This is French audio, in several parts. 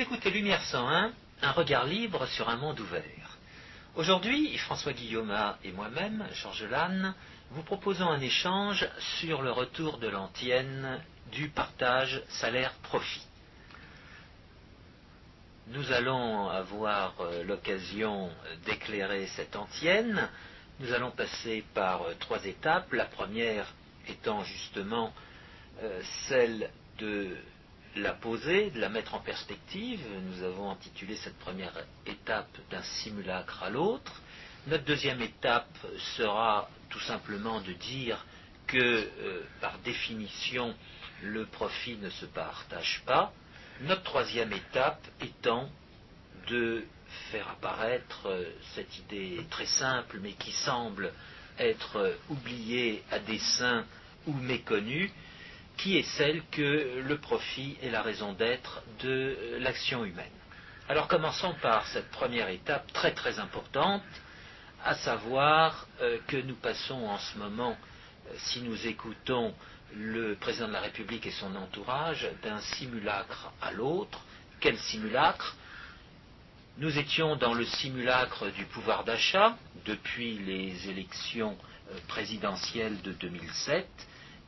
Écoutez Lumière 101, un regard libre sur un monde ouvert. Aujourd'hui, François Guillaume et moi-même, Georges Lannes, vous proposons un échange sur le retour de l'antienne du partage salaire-profit. Nous allons avoir euh, l'occasion d'éclairer cette antienne. Nous allons passer par euh, trois étapes. La première étant justement euh, celle de la poser, de la mettre en perspective. Nous avons intitulé cette première étape d'un simulacre à l'autre. Notre deuxième étape sera tout simplement de dire que, euh, par définition, le profit ne se partage pas. Notre troisième étape étant de faire apparaître euh, cette idée très simple, mais qui semble être oubliée à dessein ou méconnue, qui est celle que le profit est la raison d'être de l'action humaine. Alors commençons par cette première étape très très importante, à savoir euh, que nous passons en ce moment, euh, si nous écoutons le président de la République et son entourage, d'un simulacre à l'autre. Quel simulacre? Nous étions dans le simulacre du pouvoir d'achat depuis les élections euh, présidentielles de 2007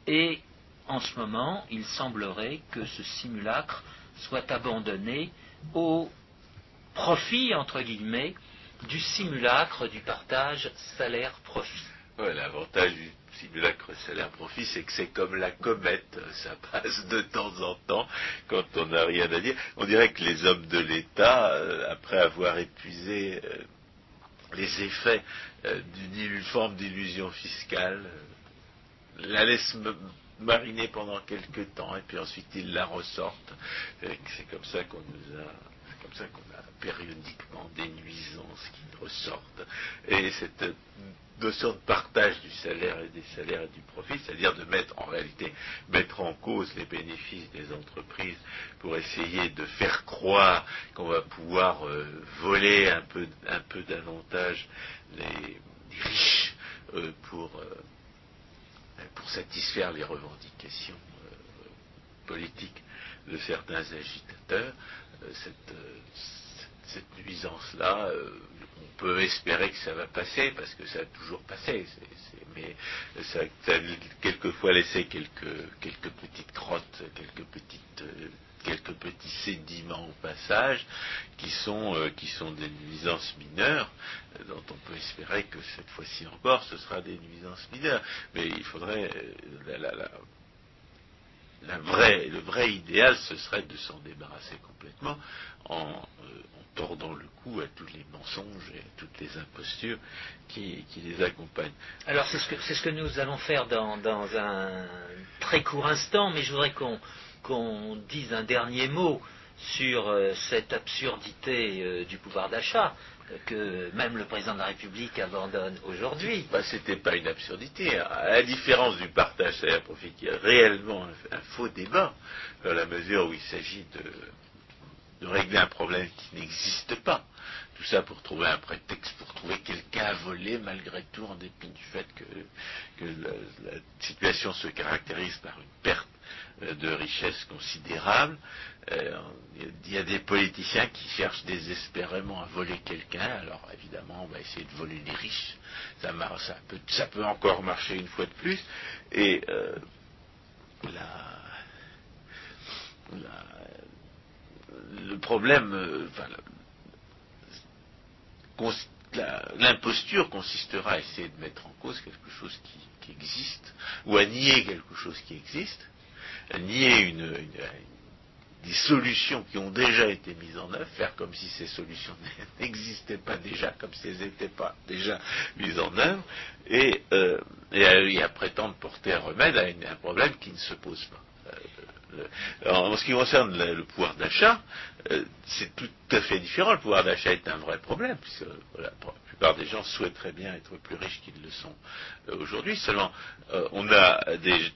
et en ce moment, il semblerait que ce simulacre soit abandonné au profit, entre guillemets, du simulacre du partage salaire-profit. L'avantage du simulacre salaire-profit, c'est que c'est comme la comète, ça passe de temps en temps quand on n'a rien à dire. On dirait que les hommes de l'État, euh, après avoir épuisé euh, les effets euh, d'une forme d'illusion fiscale, la laissent mariner pendant quelques temps et puis ensuite ils la ressortent. C'est comme ça qu'on nous a comme ça qu'on a périodiquement des nuisances qui ressortent. Et cette notion de partage du salaire et des salaires et du profit, c'est-à-dire de mettre en réalité mettre en cause les bénéfices des entreprises pour essayer de faire croire qu'on va pouvoir euh, voler un peu, un peu davantage les, riches euh, pour, euh, pour satisfaire les revendications politiques de certains agitateurs, cette, cette nuisance-là, euh, on peut espérer que ça va passer, parce que ça a toujours passé, mais ça, a quelquefois laissé quelques, quelques petites crottes, quelques petites euh, quelques petits sédiments au passage qui sont, euh, qui sont des nuisances mineures, dont on peut espérer que cette fois-ci encore ce sera des nuisances mineures. Mais il faudrait la, la vraie, le vrai idéal, ce serait de s'en débarrasser complètement en, euh, tordant le cou à tous les mensonges et à toutes les impostures qui, les accompagnent. Alors c'est ce, que, nous allons faire dans, un très court instant, mais je voudrais qu'on dise un dernier mot sur euh, cette absurdité euh, du pouvoir d'achat que même le président de la République abandonne aujourd'hui. Bah, Ce n'était pas une absurdité. À la différence du partage salaire-profit, qui est réellement un, faux débat, dans la mesure où il s'agit de, régler un problème qui n'existe pas. Tout ça pour trouver un prétexte, pour trouver quelqu'un à voler malgré tout, en dépit du fait que, la, situation se caractérise par une perte euh, de richesse considérable. Euh, il y a des politiciens qui cherchent désespérément à voler quelqu'un. Alors évidemment, on va essayer de voler les riches. Ça, peut, encore marcher une fois de plus. Et euh, le problème, l'imposture consistera à essayer de mettre en cause quelque chose qui, existe, ou à nier quelque chose qui existe, nier une, des solutions qui ont déjà été mises en œuvre, faire comme si ces solutions n'existaient pas déjà, comme si elles n'étaient pas déjà mises en œuvre, et, euh, à, prétendre porter un remède à, un problème qui ne se pose pas. Euh, en ce qui concerne le, pouvoir d'achat, euh, c'est tout à fait différent. Le pouvoir d'achat est un vrai problème, puisque la plupart des gens souhaiteraient bien être plus riches qu'ils le sont aujourd'hui. Seulement, on a des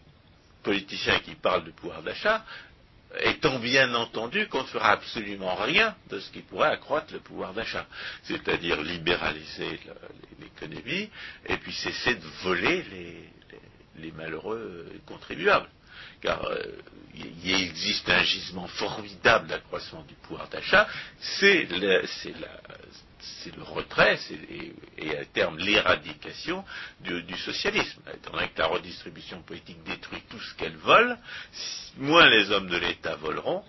politiciens qui parlent du pouvoir d'achat, étant bien entendu qu'on ne fera absolument rien de ce qui pourrait accroître le pouvoir d'achat, c'est-à-dire libéraliser l'économie et puis cesser de voler les, malheureux contribuables. Car euh, il existe un gisement formidable d'accroissement du pouvoir d'achat, c'est le, le, retrait et, à terme l'éradication du, socialisme. Étant donné que la redistribution politique détruit tout ce qu'elle vole, moins les hommes de l'État voleront,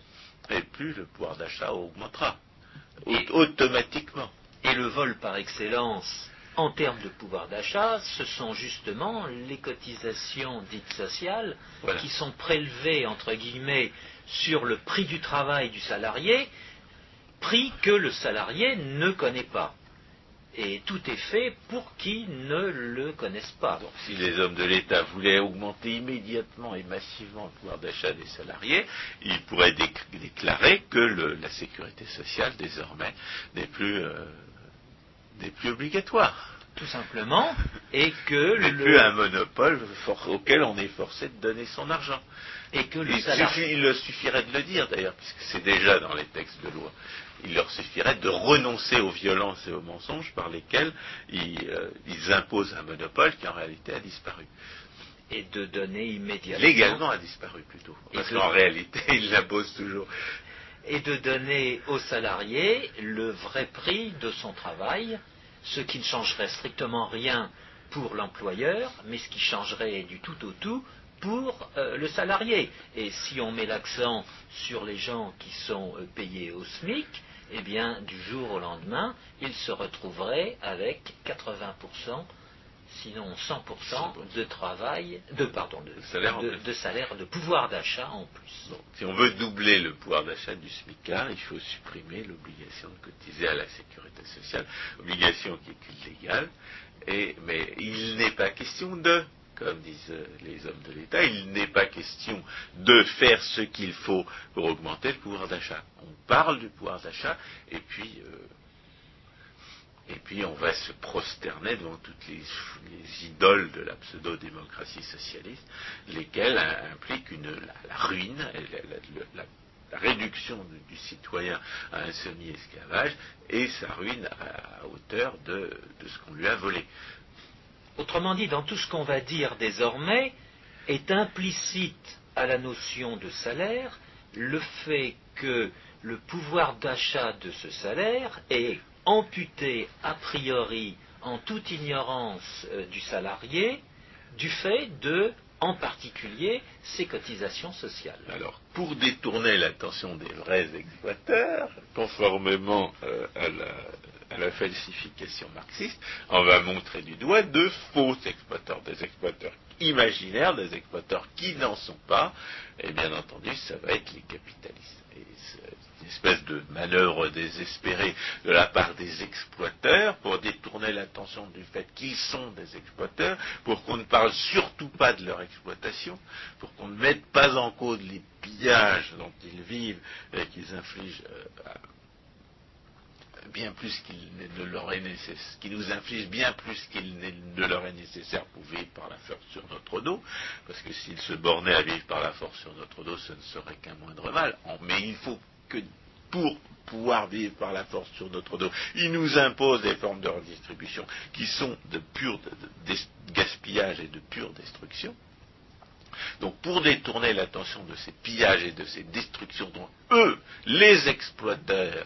et plus le pouvoir d'achat augmentera automatiquement. Et le vol par excellence en termes de pouvoir d'achat, ce sont justement les cotisations dites sociales qui sont prélevées, entre guillemets, sur le prix du travail du salarié, prix que le salarié ne connaît pas. Et tout est fait pour qu'ils ne le connaissent pas. Donc, si les hommes de l'État voulaient augmenter immédiatement et massivement le pouvoir d'achat des salariés, ils pourraient déclarer que la sécurité sociale, désormais, n'est plus, euh, plus obligatoire. Tout simplement, et que le... plus un monopole auquel on est forcé de donner son argent. Et que le il, il suffirait de le dire d'ailleurs, puisque c'est déjà dans les textes de loi il leur suffirait de renoncer aux violences et aux mensonges par lesquels euh, ils, imposent un monopole qui en réalité a disparu. Et de donner immédiatement. Légalement a disparu plutôt. Parce qu'en réalité, ils l'imposent toujours. Et de donner aux salariés le vrai prix de son travail, ce qui ne changerait strictement rien pour l'employeur, mais ce qui changerait du tout au tout pour euh, le salarié. Et si on met l'accent sur les gens qui sont euh, payés au SMIC, eh bien, du jour au lendemain, il se retrouverait avec 80%, sinon 100% de travail, de, pardon, de, salaire, de, salaire, de pouvoir d'achat en plus. si on veut doubler le pouvoir d'achat du SMICAR, il faut supprimer l'obligation de cotiser à la sécurité sociale, obligation qui est illégale, et, mais il n'est pas question de comme disent les hommes de l'État, il n'est pas question de faire ce qu'il faut pour augmenter le pouvoir d'achat. On parle du pouvoir d'achat et puis euh, et puis on va se prosterner devant toutes les, idoles de la pseudo-démocratie socialiste, lesquelles impliquent une, la, ruine, la, réduction du, citoyen à un semi-esclavage et sa ruine à, hauteur de ce qu'on lui a volé. Autrement dit, dans tout ce qu'on va dire désormais, est implicite à la notion de salaire le fait que le pouvoir d'achat de ce salaire est amputé a priori en toute ignorance euh, du salarié du fait de, en particulier, ses cotisations sociales. Alors, pour détourner l'attention des vrais exploiteurs, conformément euh, à la à la falsification marxiste, on va montrer du doigt de faux exploiteurs, des exploiteurs imaginaires, des exploiteurs qui n'en sont pas, et bien entendu, ça va être les capitalistes. Espèce de manœuvre désespérée de la part des exploiteurs pour détourner l'attention du fait qu'ils sont des exploiteurs, pour qu'on ne parle surtout pas de leur exploitation, pour qu'on ne mette pas en cause les pillages dont ils vivent et qu'ils infligent euh, bien plus qu'il ne leur est nécessaire, nous inflige bien plus qu'il ne leur est nécessaire pour vivre par la force sur notre dos, parce que s'ils se bornaient à vivre par la force sur notre dos, ce ne serait qu'un moindre mal. Mais il faut que pour pouvoir vivre par la force sur notre dos, ils nous imposent des formes de redistribution qui sont de pur gaspillage et de pure destruction. Donc pour détourner l'attention de ces pillages et de ces destructions dont eux, les exploiteurs,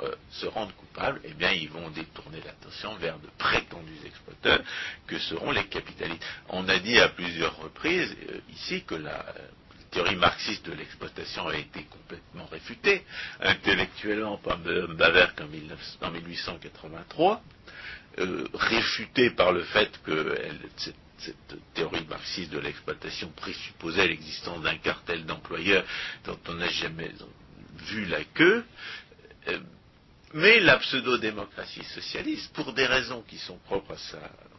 euh, se rendent coupables, eh bien ils vont détourner l'attention vers de prétendus exploiteurs que seront les capitalistes. On a dit à plusieurs reprises euh, ici que la euh, théorie marxiste de l'exploitation a été complètement réfutée, intellectuellement par Baver en, 1883, réfutée par le fait que cette théorie marxiste de l'exploitation présupposait l'existence d'un cartel d'employeurs dont on n'a jamais vu la queue. Euh, mais la pseudo-démocratie socialiste, pour des raisons qui sont propres à,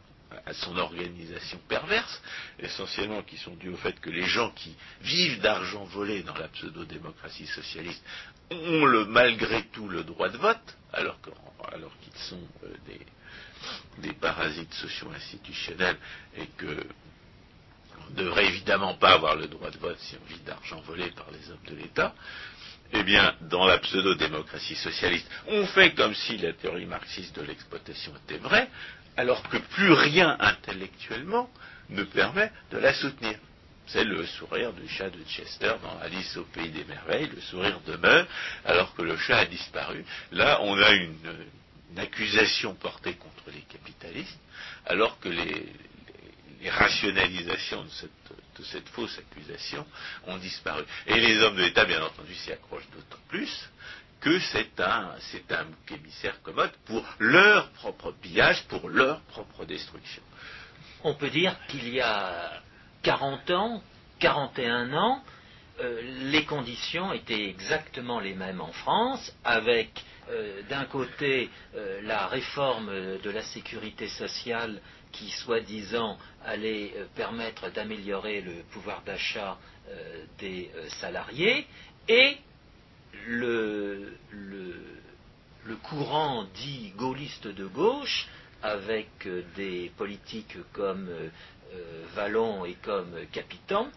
son organisation perverse, essentiellement qui sont dues au fait que les gens qui vivent d'argent volé dans la pseudo-démocratie socialiste ont le, malgré tout le droit de vote, alors qu'ils sont euh, des, parasites socio-institutionnels et que on ne devrait évidemment pas avoir le droit de vote si on vit d'argent volé par les hommes de l'État, eh bien, dans la pseudo-démocratie socialiste, on fait comme si la théorie marxiste de l'exploitation était vraie, alors que plus rien intellectuellement ne permet de la soutenir. C'est le sourire du chat de Chester dans Alice au pays des merveilles. Le sourire demeure alors que le chat a disparu. Là, on a une, accusation portée contre les capitalistes, alors que les, les rationalisations de cette, de cette, fausse accusation ont disparu. Et les hommes de l'État, bien entendu, s'y accrochent d'autant plus que c'est un, émissaire commode pour leur propre pillage, pour leur propre destruction. On peut dire qu'il y a 40 ans, 41 ans, euh, les conditions étaient exactement les mêmes en France, avec euh, d'un côté euh, la réforme de la sécurité sociale qui, soi-disant, allait permettre d'améliorer le pouvoir d'achat des salariés, et le, courant dit gaulliste de gauche, avec des politiques comme Vallon et comme Capitan,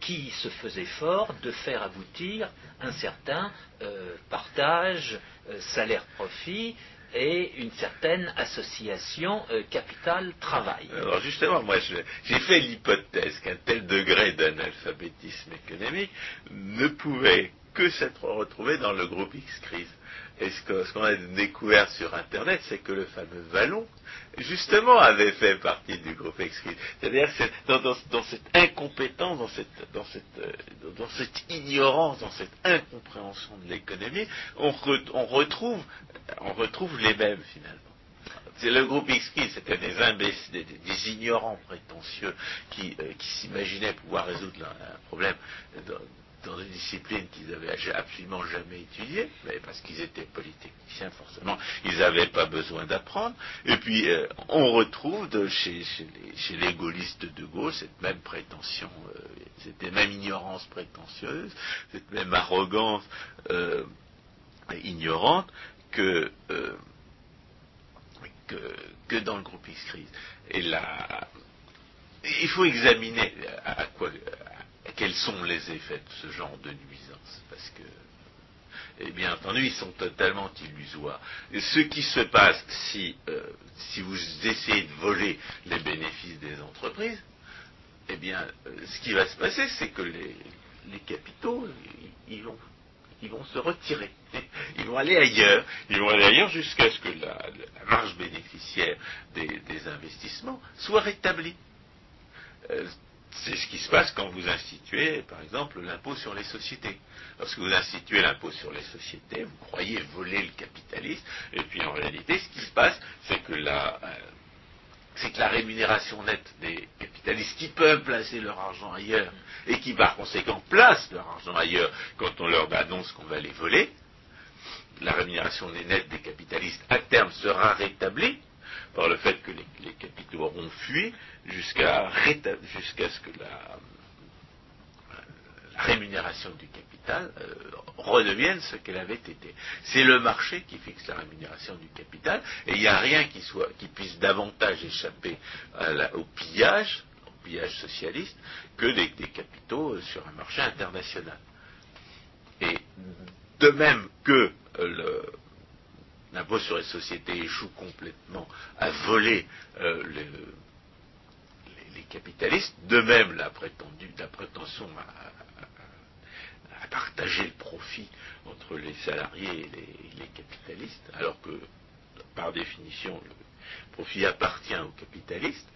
qui se faisait fort de faire aboutir un certain euh, partage, euh, salaire-profit et une certaine association euh, capital-travail. Alors justement, moi j'ai fait l'hypothèse qu'un tel degré d'analphabétisme économique ne pouvait que s'être retrouvé dans le groupe X-Crise. Et ce qu'on a découvert sur Internet, c'est que le fameux Vallon, justement, avait fait partie du groupe X-Crise. C'est-à-dire dans, dans, cette incompétence, dans cette, dans, cette, ignorance, dans cette incompréhension de l'économie, on, re, on, retrouve, les mêmes finalement. C'est le groupe X-Crise, c'était des imbéciles, des, ignorants prétentieux qui, euh, qui s'imaginaient pouvoir résoudre un, un problème dans une discipline qu'ils n'avaient absolument jamais étudiée, mais parce qu'ils étaient polytechniciens forcément, ils n'avaient pas besoin d'apprendre. Et puis euh, on retrouve chez, les, gaullistes de gauche cette même prétention, euh, cette même ignorance prétentieuse, cette même arrogance euh, ignorante que, que, dans le groupe X-Crise. Et là, il faut examiner à quoi quels sont les effets de ce genre de nuisance? Parce que, et bien entendu, ils sont totalement illusoires. Ce qui se passe si, euh, si vous essayez de voler les bénéfices des entreprises, eh bien, euh, ce qui va se passer, c'est que les, capitaux, ils, vont, ils vont se retirer. Ils vont aller ailleurs. Ils vont aller ailleurs jusqu'à ce que la, marge bénéficiaire des, des investissements soit rétablie. Euh, c'est ce qui se passe quand vous instituez, par exemple, l'impôt sur les sociétés. Lorsque vous instituez l'impôt sur les sociétés, vous croyez voler le capitaliste, et puis en réalité, ce qui se passe, c'est que la, euh, c'est que la rémunération nette des capitalistes qui peuvent placer leur argent ailleurs, et qui par conséquent placent leur argent ailleurs quand on leur annonce qu'on va les voler, la rémunération nette des capitalistes à terme sera rétablie, par le fait que les, capitaux auront fui jusqu'à ce que la, rémunération du capital euh, redevienne ce qu'elle avait été. C'est le marché qui fixe la rémunération du capital et il n'y a rien qui, puisse davantage échapper au pillage, au pillage socialiste, que des, capitaux euh, sur un marché international. Et de même que le, l'impôt sur les sociétés échoue complètement à voler euh, le, les, capitalistes, de même la, prétendue, prétention à, partager le profit entre les salariés et les, les, capitalistes, alors que par définition le profit appartient aux capitalistes,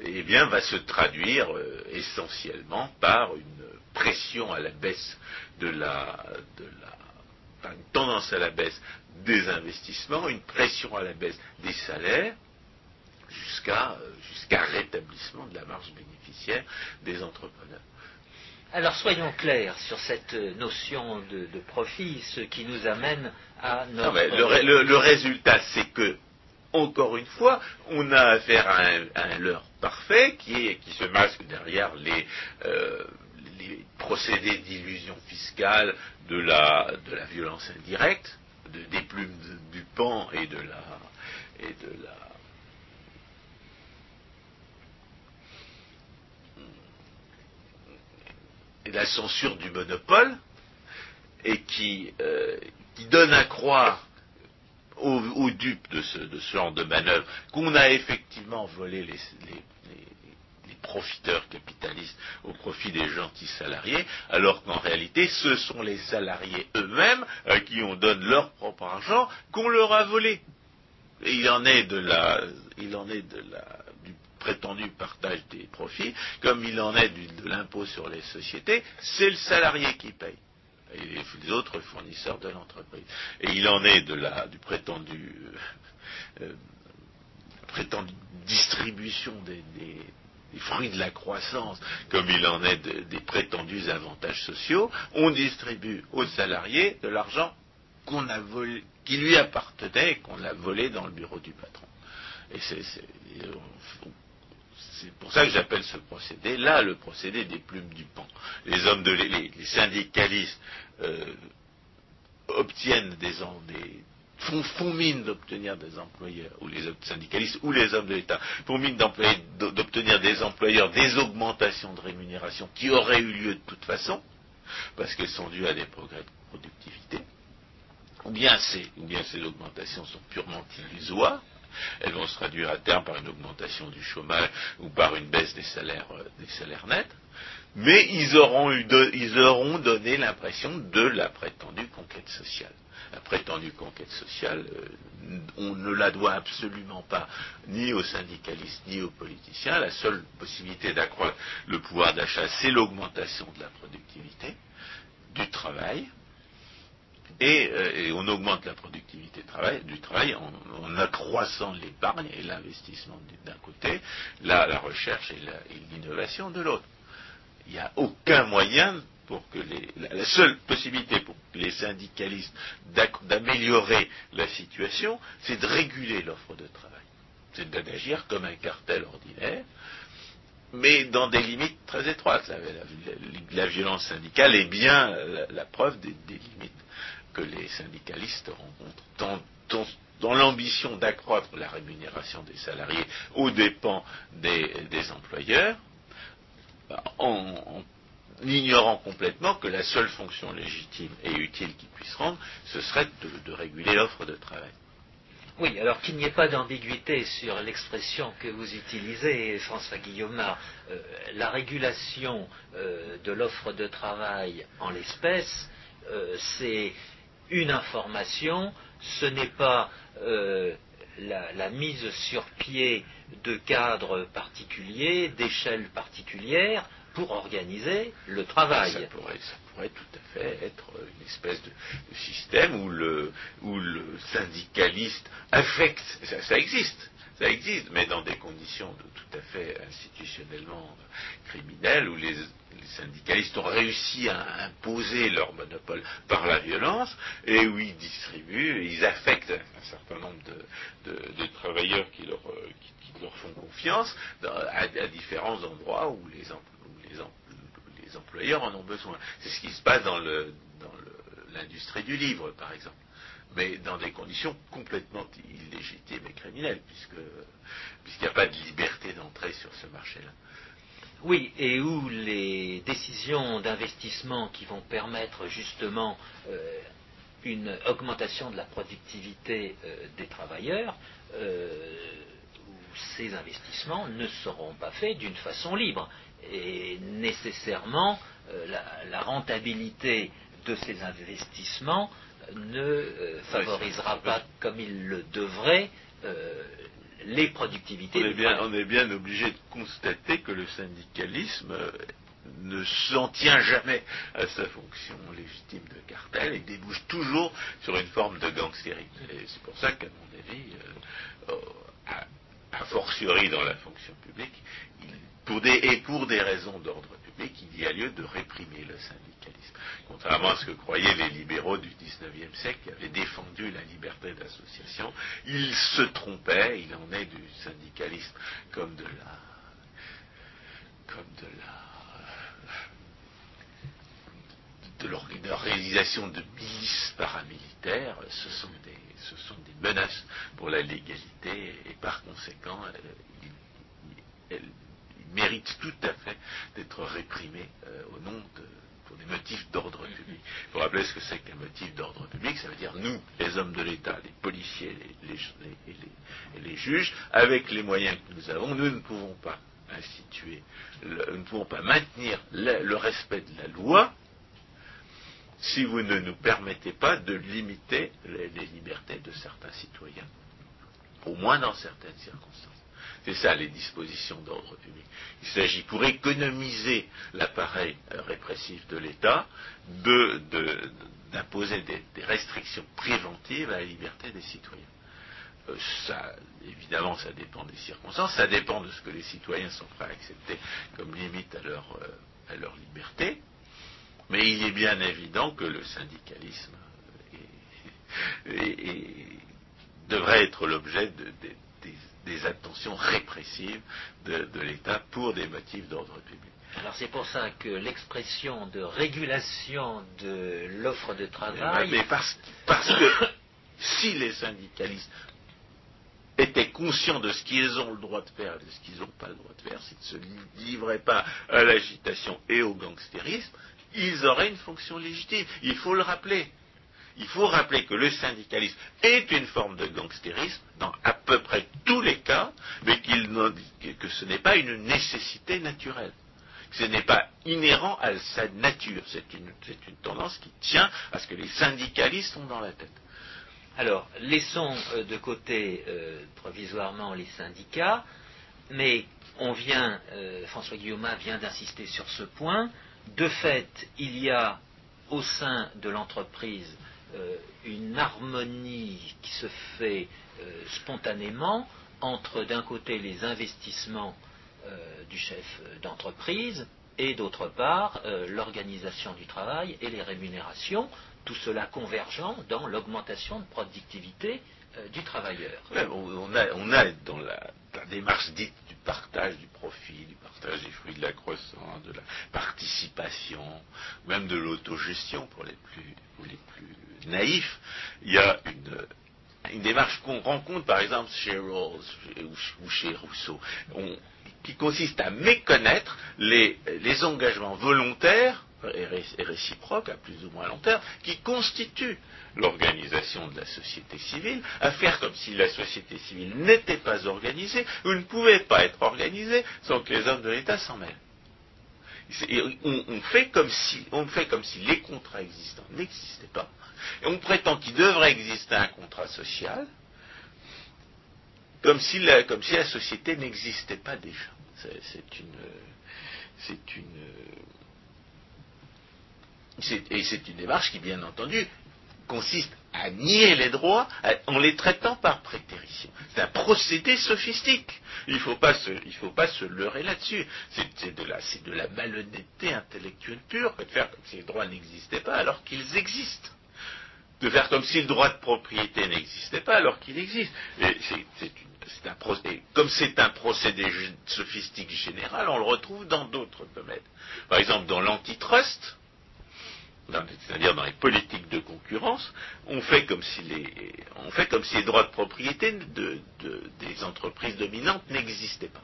eh bien, va se traduire euh, essentiellement par une pression à la baisse de la, de la une tendance à la baisse des investissements, une pression à la baisse des salaires, jusqu'à jusqu'à rétablissement de la marge bénéficiaire des entrepreneurs. Alors soyons clairs sur cette notion de, de profit, ce qui nous amène à notre... Non, le, le, le, résultat, c'est que, encore une fois, on a affaire à un, à un leurre parfait qui, est, qui se masque derrière les, euh, les procédés d'illusion fiscale de la, de la violence indirecte, de, des plumes du pan et de la et de la et la censure du monopole et qui, euh, qui donne à croire aux, dupes de ce, de ce, genre de manœuvre qu'on a effectivement volé les, des profiteurs capitalistes au profit des gentils salariés, alors qu'en réalité, ce sont les salariés eux-mêmes à qui on donne leur propre argent qu'on leur a volé. Et il en est de la, il en est de la, du prétendu partage des profits, comme il en est de l'impôt sur les sociétés, c'est le salarié qui paye et les autres fournisseurs de l'entreprise. Et il en est de la, du prétendu, euh, euh, prétendue distribution des, fruits de la croissance, comme il en est des prétendus avantages sociaux. On distribue aux salariés de l'argent qui lui appartenait qu'on a volé dans le bureau du patron. Et c'est pour ça que j'appelle ce procédé là le procédé des plumes du pan. Les hommes de les, syndicalistes euh, obtiennent des, des font, mine d'obtenir des employeurs, ou les syndicalistes, ou les hommes de l'État, font mine d'obtenir des employeurs des augmentations de rémunération qui auraient eu lieu de toute façon, parce qu'elles sont dues à des progrès de productivité, ou bien ces, augmentations sont purement illusoires, elles vont se traduire à terme par une augmentation du chômage ou par une baisse des salaires, euh, nets, mais ils auront donné l'impression de la prétendue conquête sociale. La prétendue conquête sociale, euh, on ne la doit absolument pas ni aux syndicalistes ni aux politiciens. La seule possibilité d'accroître le pouvoir d'achat, c'est l'augmentation de la productivité, du travail, euh, et, on augmente la productivité du travail en, accroissant l'épargne et l'investissement d'un côté, la, recherche et l'innovation de l'autre. Il n'y a aucun moyen pour que la, seule possibilité pour les syndicalistes d'améliorer la situation, c'est de réguler l'offre de travail. C'est d'agir comme un cartel ordinaire, mais dans des limites très étroites. La, violence syndicale est bien la, preuve des limites que les syndicalistes rencontrent dans, l'ambition d'accroître la rémunération des salariés aux dépens des, employeurs, ignorant complètement que la seule fonction légitime et utile qu'ils puissent rendre, ce serait de, réguler l'offre de travail. Oui, alors qu'il n'y ait pas d'ambiguïté sur l'expression que vous utilisez, François Guillaume, euh, la régulation euh, de l'offre de travail en l'espèce, euh, c'est une information, ce n'est pas euh, la, mise sur pied de cadres particuliers, d'échelles particulières pour organiser le travail. Ça pourrait, tout à fait être une espèce de, système où le, syndicaliste affecte, ça existe, ça existe, mais dans des conditions tout à fait institutionnellement criminelles, où les, syndicalistes ont réussi à imposer leur monopole par la violence, et où ils distribuent, ils affectent un certain nombre de, travailleurs qui leur, font confiance à, différents endroits où les, employeurs en ont besoin. C'est ce qui se passe dans l'industrie du livre, par exemple mais dans des conditions complètement illégitimes et criminelles, puisqu'il n'y a pas de liberté d'entrée sur ce marché-là. Oui, et où les décisions d'investissement qui vont permettre justement euh, une augmentation de la productivité euh, des travailleurs, euh, ces investissements ne seront pas faits d'une façon libre. Et nécessairement, la, rentabilité de ces investissements ne euh, favorisera pas comme il le devrait euh, les productivités. On est, bien, obligé de constater que le syndicalisme euh, ne s'en tient jamais à sa fonction légitime de cartel et débouche toujours sur une forme de gangstérisme. C'est pour ça qu'à mon avis, a, fortiori dans la fonction publique, et pour des raisons d'ordre public, il y a lieu de réprimer le syndicalisme. Contrairement à ce que croyaient les libéraux du XIXe siècle qui avaient défendu la liberté d'association, ils se trompaient, il en est du syndicalisme comme de la comme de la de l'organisation de milices paramilitaires, ce sont, des, ce sont des menaces pour la légalité et par conséquent, elles, méritent tout à fait d'être réprimées euh, au nom de, des motifs d'ordre public. Il faut rappeler ce que c'est qu'un motif d'ordre public, ça veut dire nous, les hommes de l'État, les policiers et, les, juges, avec les moyens que nous avons, nous ne pouvons pas instituer, nous ne pouvons pas maintenir le, respect de la loi si vous ne nous permettez pas de limiter les, libertés de certains citoyens, au moins dans certaines circonstances. C'est ça les dispositions d'ordre public. Il s'agit pour économiser l'appareil euh, répressif de l'État d'imposer des, restrictions préventives à la liberté des citoyens. Euh, évidemment, ça dépend des circonstances, ça dépend de ce que les citoyens sont prêts à accepter comme limite à leur, euh, à leur liberté. Mais il est bien évident que le syndicalisme devrait être l'objet des, attentions répressives de, l'État pour des motifs d'ordre public. Alors c'est pour ça que l'expression de régulation de l'offre de travail. Mais parce, parce que si les syndicalistes étaient conscients de ce qu'ils ont le droit de faire et de ce qu'ils n'ont pas le droit de faire, s'ils ne se livraient pas à l'agitation et au gangstérisme, ils auraient une fonction légitime. Il faut le rappeler. Il faut rappeler que le syndicalisme est une forme de gangstérisme dans à peu près tous les cas, mais que ce n'est pas une nécessité naturelle. Ce n'est pas inhérent à sa nature. C'est une, tendance qui tient à ce que les syndicalistes ont dans la tête. Alors, laissons euh, de côté euh, provisoirement les syndicats, mais on vient, euh, François Guillaume vient d'insister sur ce point. De fait, il y a au sein de l'entreprise euh, une harmonie qui se fait euh, spontanément entre d'un côté les investissements euh, du chef d'entreprise et d'autre part l'organisation du travail et les rémunérations, tout cela convergent dans l'augmentation de productivité du travailleur. on, a, dans la démarche dite partage du profit, du partage des fruits de la croissance, de la participation, même de l'autogestion pour les plus, naïfs, il y a une, démarche qu'on rencontre par exemple chez Rawls ou chez Rousseau, qui consiste à méconnaître les engagements volontaires et réciproques à plus ou moins long terme, qui constituent l'organisation de la société civile, à faire comme si la société civile n'était pas organisée ou ne pouvait pas être organisée sans que les hommes de l'État s'en mêlent. On, fait comme si, on fait comme si les contrats existants n'existaient pas, et on prétend qu'il devrait exister un contrat social, comme si la, comme si la société n'existait pas déjà. C'est une, c'est une, et c'est une démarche qui, bien entendu, consiste à nier les droits en les traitant par prétérition. C'est un procédé sophistique. Il ne faut, pas se leurrer là-dessus. C'est de, la, malhonnêteté intellectuelle pure que de faire comme si les droits n'existaient pas alors qu'ils existent. De faire comme si le droit de propriété n'existait pas alors qu'il existe. comme c'est un procédé sophistique général, on le retrouve dans d'autres domaines. Par exemple, dans l'antitrust, c'est-à-dire dans les politiques de concurrence, on fait comme si les, si droits de propriété des entreprises dominantes n'existaient pas.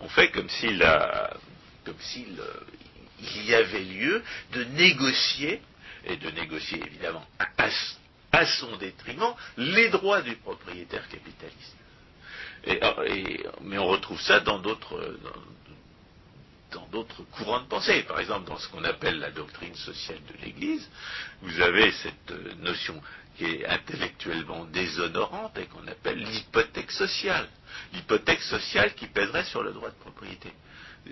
On fait comme s'il comme s'il y avait lieu de négocier, et de négocier évidemment à, son détriment, les droits du propriétaire capitaliste. mais on retrouve ça dans d'autres dans d'autres courants de pensée. Par exemple, dans ce qu'on appelle la doctrine sociale de l'Église, vous avez cette euh, notion qui est intellectuellement déshonorante et qu'on appelle l'hypothèque sociale. L'hypothèque sociale qui pèserait sur le droit de propriété.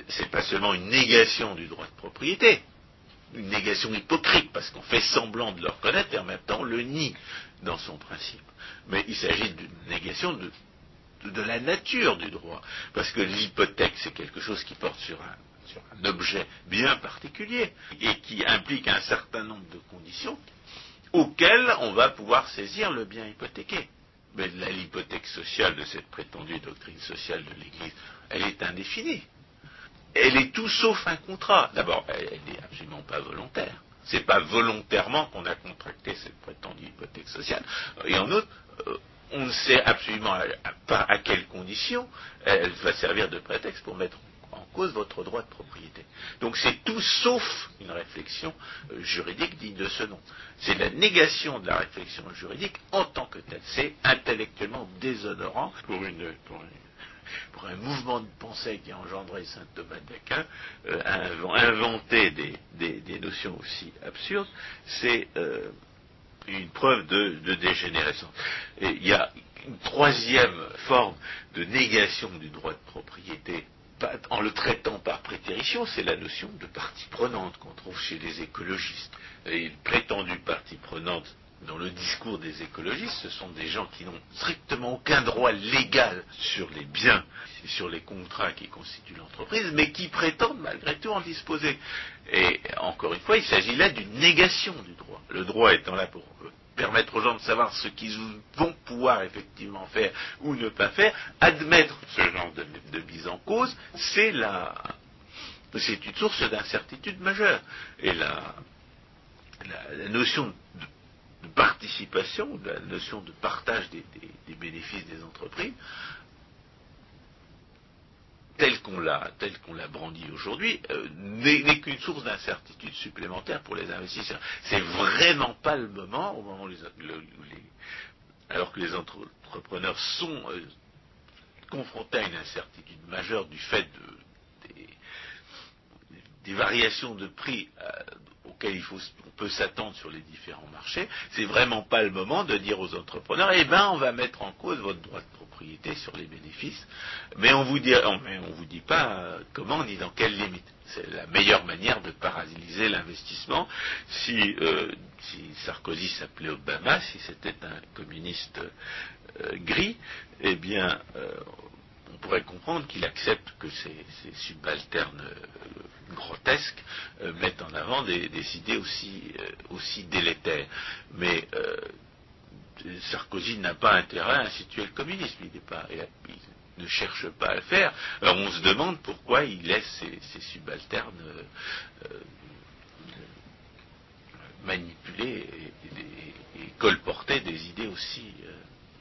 C'est pas seulement une négation du droit de propriété, une négation hypocrite parce qu'on fait semblant de le reconnaître et en même temps on le nie dans son principe. Mais il s'agit d'une négation de, de la nature du droit. Parce que l'hypothèque, c'est quelque chose qui porte sur un objet bien particulier et qui implique un certain nombre de conditions auxquelles on va pouvoir saisir le bien hypothéqué. Mais l'hypothèque sociale de cette prétendue doctrine sociale de l'Église, elle est indéfinie. Elle est tout sauf un contrat. D'abord, elle n'est absolument pas volontaire. C'est pas volontairement qu'on a contracté cette prétendue hypothèque sociale. Et en outre, euh, on ne sait absolument pas à, quelles conditions elle va servir de prétexte pour mettre cause votre droit de propriété. Donc c'est tout sauf une réflexion euh, juridique digne de ce nom. C'est la négation de la réflexion juridique en tant que telle. C'est intellectuellement déshonorant pour une, un mouvement de pensée qui a engendré saint Thomas d'Aquin, euh, inventer des, notions aussi absurdes, euh, une preuve de, dégénérescence. Il y a une troisième forme de négation du droit de propriété en le traitant par prétérition, c'est la notion de partie prenante qu'on trouve chez les écologistes. Et une prétendue partie prenante dans le discours des écologistes, ce sont des gens qui n'ont strictement aucun droit légal sur les biens, sur les contrats qui constituent l'entreprise, mais qui prétendent malgré tout en disposer. Et encore une fois, il s'agit là d'une négation du droit. Le droit étant là pour permettre aux gens de savoir ce qu'ils vont pouvoir effectivement faire ou ne pas faire, admettre ce genre de, mise en cause, c'est la, c'est une source d'incertitude majeure. Et la, la notion de participation, la notion de partage des, bénéfices des entreprises, telle qu'on l'a, telle qu'on l'a brandi aujourd'hui, euh, n'est qu'une source d'incertitude supplémentaire pour les investisseurs. C'est vraiment pas le moment, au moment où les, alors que les entrepreneurs sont euh, confrontés à une incertitude majeure du fait de, des, variations de prix euh, auquel il faut, on peut s'attendre sur les différents marchés, c'est vraiment pas le moment de dire aux entrepreneurs, eh ben, on va mettre en cause votre droit de propriété sur les bénéfices, mais on vous dit, vous dit pas euh, comment ni dans quelles limites. C'est la meilleure manière de paralyser l'investissement. Si, euh, Sarkozy s'appelait Obama, si c'était un communiste gris, eh bien, on pourrait comprendre qu'il accepte que ces, subalternes euh, grotesques euh, mettent en avant des, idées aussi, euh, aussi délétères. Mais Sarkozy n'a pas intérêt à instituer le communisme. Il, ne cherche pas à le faire. Alors on se demande pourquoi il laisse ses, subalternes manipuler et, colporter des idées aussi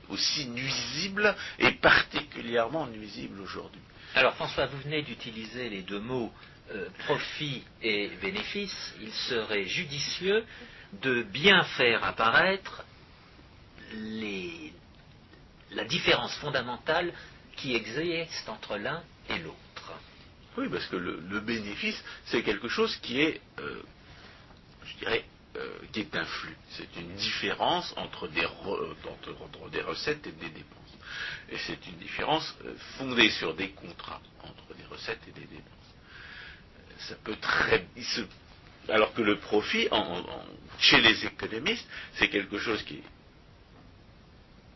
aussi nuisible et particulièrement nuisible aujourd'hui. Alors François, vous venez d'utiliser les deux mots euh, profit et bénéfice. Il serait judicieux de bien faire apparaître la différence fondamentale qui existe entre l'un et l'autre. Oui, parce que le, bénéfice, c'est quelque chose qui est, euh, je dirais, euh, qui est un flux. C'est une différence entre des, entre, des, recettes et des dépenses. Et c'est une différence euh, fondée sur des contrats entre des recettes et des dépenses. Euh, ça peut très... alors que le profit, chez les économistes, c'est quelque chose qui est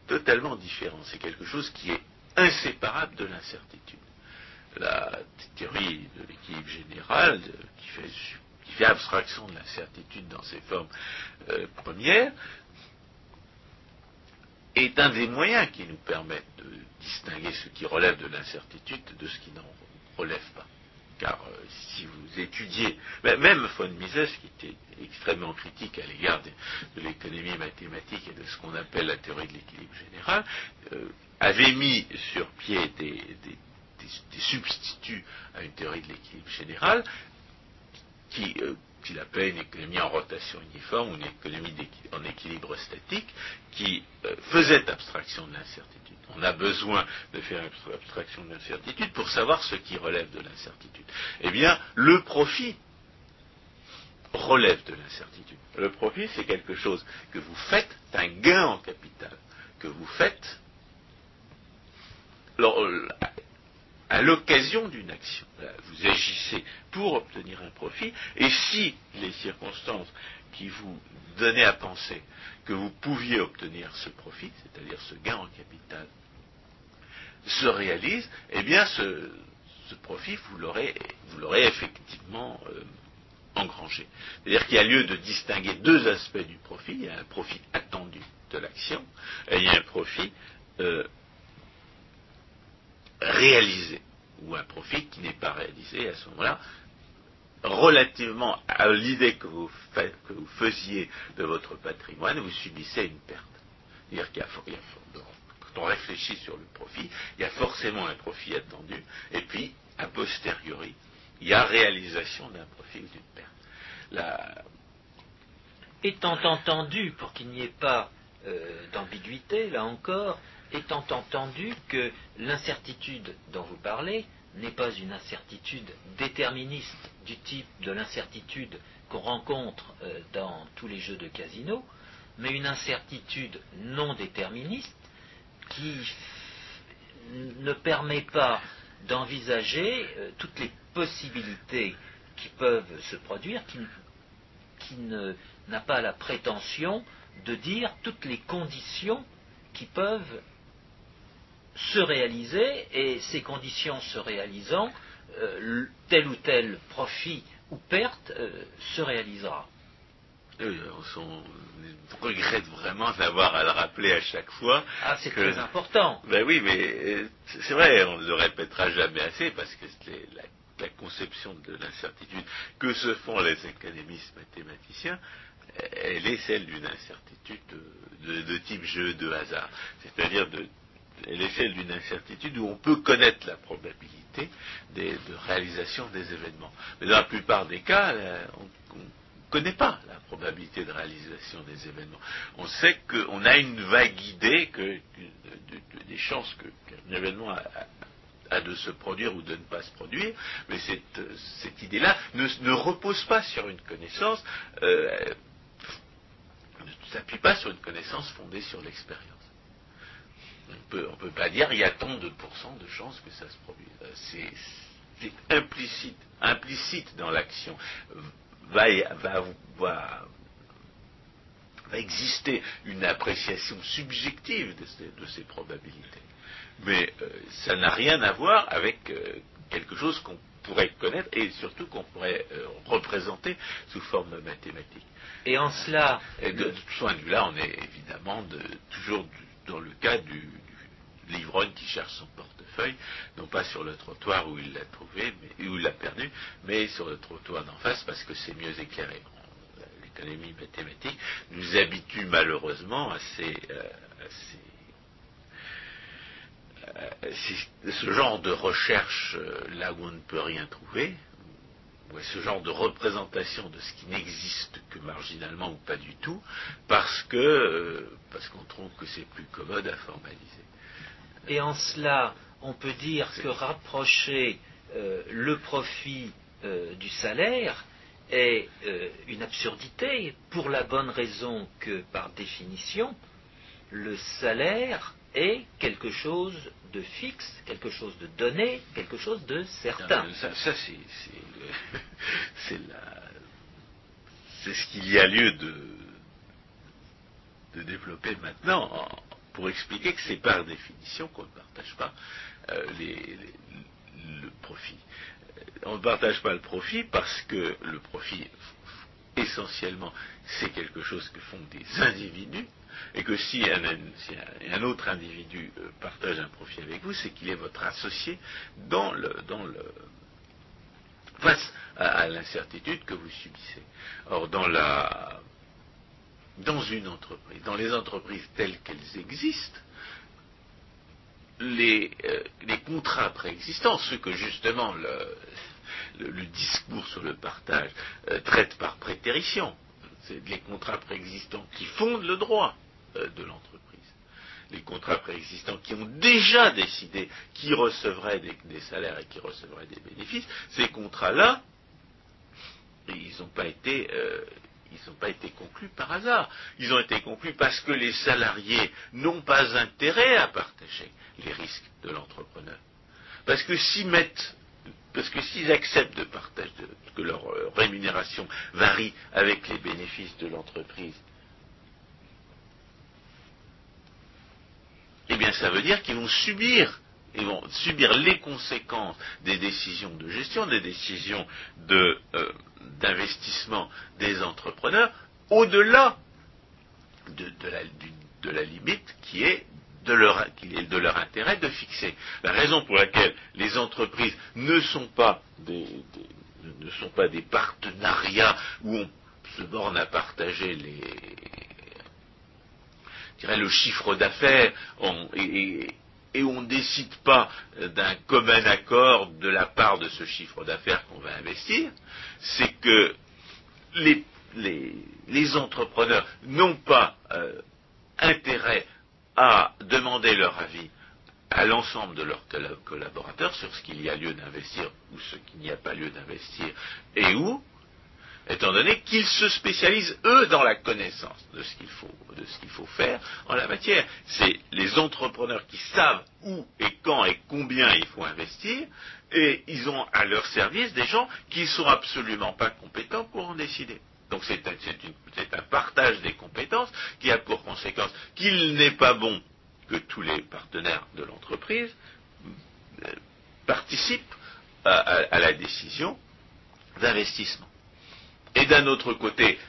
totalement différent. C'est quelque chose qui est inséparable de l'incertitude. La théorie de l'équilibre général, qui fait qui fait abstraction de l'incertitude dans ses formes euh, premières, est un des moyens qui nous permettent de distinguer ce qui relève de l'incertitude de ce qui n'en relève pas. Car euh, si vous étudiez, même von Mises, qui était extrêmement critique à l'égard de, l'économie mathématique et de ce qu'on appelle la théorie de l'équilibre général, euh, avait mis sur pied des, substituts à une théorie de l'équilibre général qui, euh, qu'il appelait une économie en rotation uniforme ou une économie en équilibre statique, qui euh, faisait abstraction de l'incertitude. On a besoin de faire abstraction de l'incertitude pour savoir ce qui relève de l'incertitude. Eh bien, le profit relève de l'incertitude. Le profit, c'est quelque chose que vous faites, un gain en capital que vous faites euh, à l'occasion d'une action. Vous agissez pour obtenir un profit, et si les circonstances qui vous donnaient à penser que vous pouviez obtenir ce profit, c'est-à-dire ce gain en capital, se réalisent, eh bien ce, profit, vous l'aurez, effectivement euh, engrangé. C'est-à-dire qu'il y a lieu de distinguer deux aspects du profit. Il y a un profit attendu de l'action, et il y a un profit euh, réalisé, ou un profit qui n'est pas réalisé à ce moment-là, relativement à l'idée que vous, faisiez de votre patrimoine, vous subissez une perte. C'est-à-dire qu'il y a, quand on réfléchit sur le profit, il y a forcément un profit attendu, et puis a posteriori, il y a réalisation d'un profit ou d'une perte. Étant entendu, pour qu'il n'y ait pas euh, d'ambiguïté, là encore, étant entendu que l'incertitude dont vous parlez n'est pas une incertitude déterministe du type de l'incertitude qu'on rencontre euh, dans tous les jeux de casino, mais une incertitude non déterministe qui ne permet pas d'envisager euh, toutes les possibilités qui peuvent se produire, qui, qui n'a pas la prétention de dire toutes les conditions qui peuvent se réaliser, et ces conditions se réalisant, euh, tel ou tel profit ou perte euh, se réalisera. on, regrette vraiment d'avoir à le rappeler à chaque fois. Ah, c'est très important. Ben oui, mais euh, c'est vrai, on ne le répétera jamais assez parce que la, la, conception de l'incertitude que se font les académistes mathématiciens, elle est celle d'une incertitude de, de, type jeu de hasard. C'est-à-dire de, est celle d'une incertitude où on peut connaître la probabilité de réalisation des événements. Mais dans la plupart des cas, euh, on ne connaît pas la probabilité de réalisation des événements. On sait qu'on a une vague idée des chances qu'un événement a, de se produire ou de ne pas se produire, mais cette, idée-là ne, repose pas sur une connaissance, euh, ne s'appuie pas sur une connaissance fondée sur l'expérience on ne peut pas dire il y a tant de pourcents de chances que ça se produise. Euh, c'est implicite, implicite dans l'action. Va, va, va, exister une appréciation subjective de ces, probabilités. Mais euh, ça n'a rien à voir avec euh, quelque chose qu'on pourrait connaître et surtout qu'on pourrait représenter sous forme mathématique. Et en cela. de, ce point de vue-là, on est évidemment toujours dans le cas du, l'ivrogne qui cherche son portefeuille, non pas sur le trottoir où il l'a trouvé, mais, où il l'a perdu, mais sur le trottoir d'en face parce que c'est mieux éclairé. L'économie mathématique nous habitue malheureusement à euh, ce genre de recherche euh, là où on ne peut rien trouver, ce genre de représentation de ce qui n'existe que marginalement ou pas du tout, parce que parce qu'on trouve que c'est plus commode à formaliser. Et en cela, on peut dire que rapprocher euh, le profit euh, du salaire est euh, une absurdité pour la bonne raison que, par définition, le salaire est quelque chose de fixe, quelque chose de donné, quelque chose de certain. ça, c'est ce qu'il y a lieu de, de développer maintenant pour expliquer que c'est par définition qu'on ne partage pas euh, le profit. On ne partage pas le profit parce que le profit, essentiellement, c'est quelque chose que font des individus, et que si un, autre individu euh, partage un profit avec vous, c'est qu'il est votre associé dans le, face à l'incertitude que vous subissez. Or, dans la dans une entreprise, dans les entreprises telles qu'elles existent, les, euh, contrats préexistants, ceux que justement le, discours sur le partage euh, traite par prétérition, c'est les contrats préexistants qui fondent le droit de l'entreprise. Les contrats préexistants qui ont déjà décidé qui recevrait des, salaires et qui recevrait des bénéfices, ces contrats-là, ils n'ont pas été ils n'ont pas été conclus par hasard. Ils ont été conclus parce que les salariés n'ont pas intérêt à partager les risques de l'entrepreneur. Parce que s'ils mettent, parce que s'ils acceptent de partager, que leur euh, rémunération varie avec les bénéfices de l'entreprise, eh bien ça veut dire qu'ils vont subir ils vont subir les conséquences des décisions de gestion, des décisions euh, d'investissement des entrepreneurs au-delà de, la, limite qui est de leur, intérêt de fixer. La raison pour laquelle les entreprises ne sont pas des partenariats où on se borne à partager les, le chiffre d'affaires et, on ne décide pas d'un commun accord de la part de ce chiffre d'affaires qu'on va investir, c'est que les, les, entrepreneurs n'ont pas euh, intérêt à demander leur avis à l'ensemble de leurs collaborateurs sur ce qu'il y a lieu d'investir ou ce qu'il n'y a pas lieu d'investir et où, étant donné qu'ils se spécialisent, eux, dans la connaissance de ce qu'il faut, faire en la matière. C'est les entrepreneurs qui savent où et quand et combien il faut investir, et ils ont à leur service des gens qui ne sont absolument pas compétents pour en décider. Donc c'est un, un, partage des compétences qui a pour conséquence qu'il n'est pas bon que tous les partenaires de l'entreprise euh, participent à la décision d'investissement. Et d'un autre côté,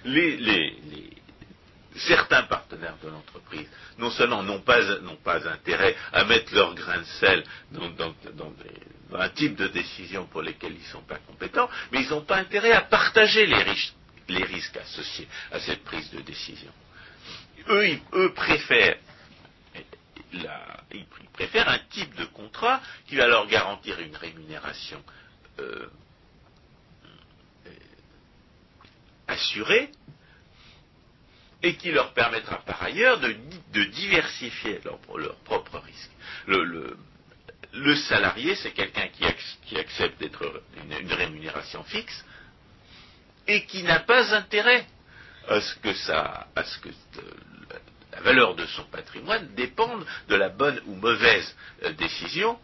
certains partenaires de l'entreprise, non seulement n'ont pas, intérêt à mettre leur grain de sel dans, un type de décision pour lesquels ils ne sont pas compétents, mais ils n'ont pas intérêt à partager les, risques associés à cette prise de décision. Eux, préfèrent ils préfèrent un type de contrat qui va leur garantir une rémunération euh, assurée et qui leur permettra par ailleurs de, diversifier leurs leur propres risques. Le, salarié, c'est quelqu'un qui, accepte d'être une, rémunération fixe et qui n'a pas intérêt à ce que, que la valeur de son patrimoine dépende de la bonne ou mauvaise euh, décision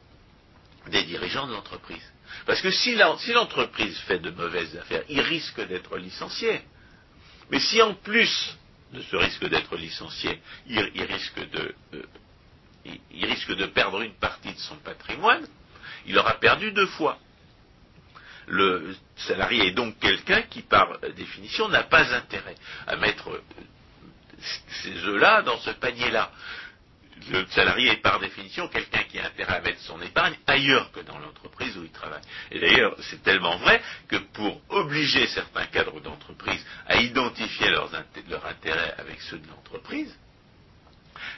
des dirigeants de l'entreprise. Parce que si l'entreprise fait de mauvaises affaires, il risque d'être licencié. Mais si en plus de ce risque d'être licencié, il, risque de, euh, il, risque de perdre une partie de son patrimoine, il aura perdu deux fois. Le salarié est donc quelqu'un qui, par définition, n'a pas intérêt à mettre euh, ces œufs-là dans ce panier-là le salarié est par définition quelqu'un qui a intérêt à mettre son épargne ailleurs que dans l'entreprise où il travaille. Et d'ailleurs, c'est tellement vrai que pour obliger certains cadres d'entreprise à identifier leurs leur intérêt avec ceux de l'entreprise,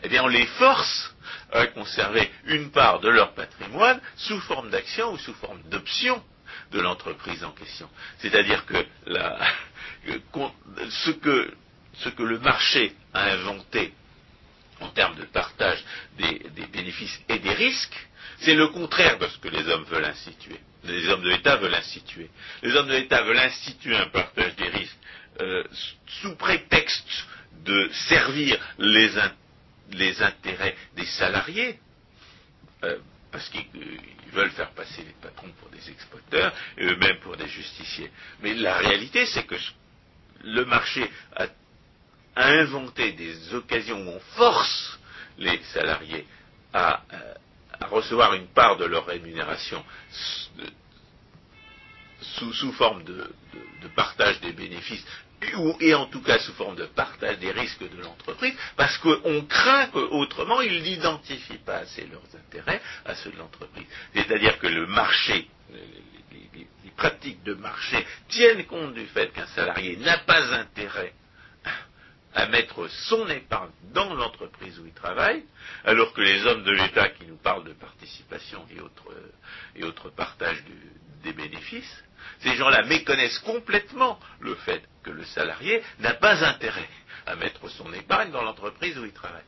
eh bien, on les force à conserver une part de leur patrimoine sous forme d'action ou sous forme d'option de l'entreprise en question. C'est-à-dire que, ce que ce que le marché a inventé en termes de partage des, bénéfices et des risques, c'est le contraire de ce que les hommes veulent instituer. Les hommes de l'État veulent instituer. Les hommes de l'État veulent instituer un partage des risques euh, sous prétexte de servir les, intérêts des salariés, euh, parce qu'ils veulent faire passer les patrons pour des exploiteurs et eux-mêmes pour des justiciers. Mais la réalité, c'est que le marché a à inventer des occasions où on force les salariés à, euh, recevoir une part de leur rémunération sous, forme de, partage des bénéfices et en tout cas sous forme de partage des risques de l'entreprise, parce qu'on craint qu'autrement ils n'identifient pas assez leurs intérêts à ceux de l'entreprise. C'est-à-dire que le marché, les, les, pratiques de marché tiennent compte du fait qu'un salarié n'a pas intérêt à mettre son épargne dans l'entreprise où il travaille, alors que les hommes de l'État qui nous parlent de participation et autres, et autres partages des bénéfices, ces gens-là méconnaissent complètement le fait que le salarié n'a pas intérêt à mettre son épargne dans l'entreprise où il travaille.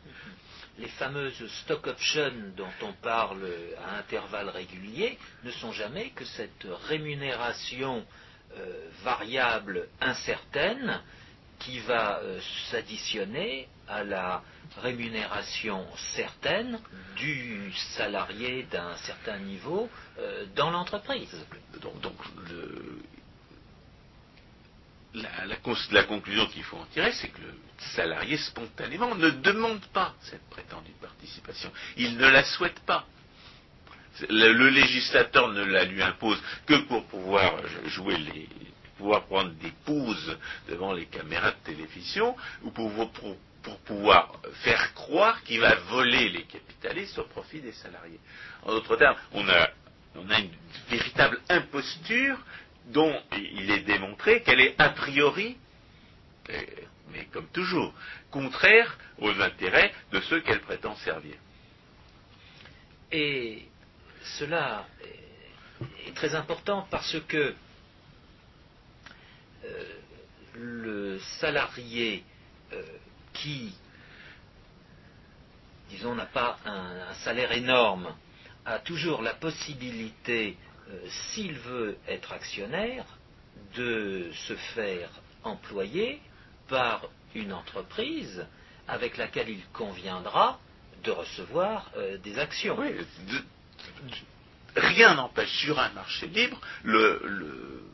Les fameuses stock options dont on parle à intervalles réguliers ne sont jamais que cette rémunération euh, variable incertaine qui va euh, s'additionner à la rémunération certaine du salarié d'un certain niveau euh, dans l'entreprise. Donc, la, conclusion qu'il faut en tirer, c'est que le salarié spontanément ne demande pas cette prétendue participation. Il ne la souhaite pas. le législateur ne la lui impose que pour pouvoir jouer les, pouvoir prendre des pauses devant les caméras de télévision ou pour, pouvoir faire croire qu'il va voler les capitalistes au profit des salariés. En d'autres termes, on a, une véritable imposture dont il est démontré qu'elle est a priori, mais comme toujours, contraire aux intérêts de ceux qu'elle prétend servir. Et cela est très important parce que euh, le salarié euh, qui, disons, n'a pas un, salaire énorme, a toujours la possibilité, euh, s'il veut être actionnaire, de se faire employer par une entreprise avec laquelle il conviendra de recevoir des actions. rien n'empêche sur un marché libre le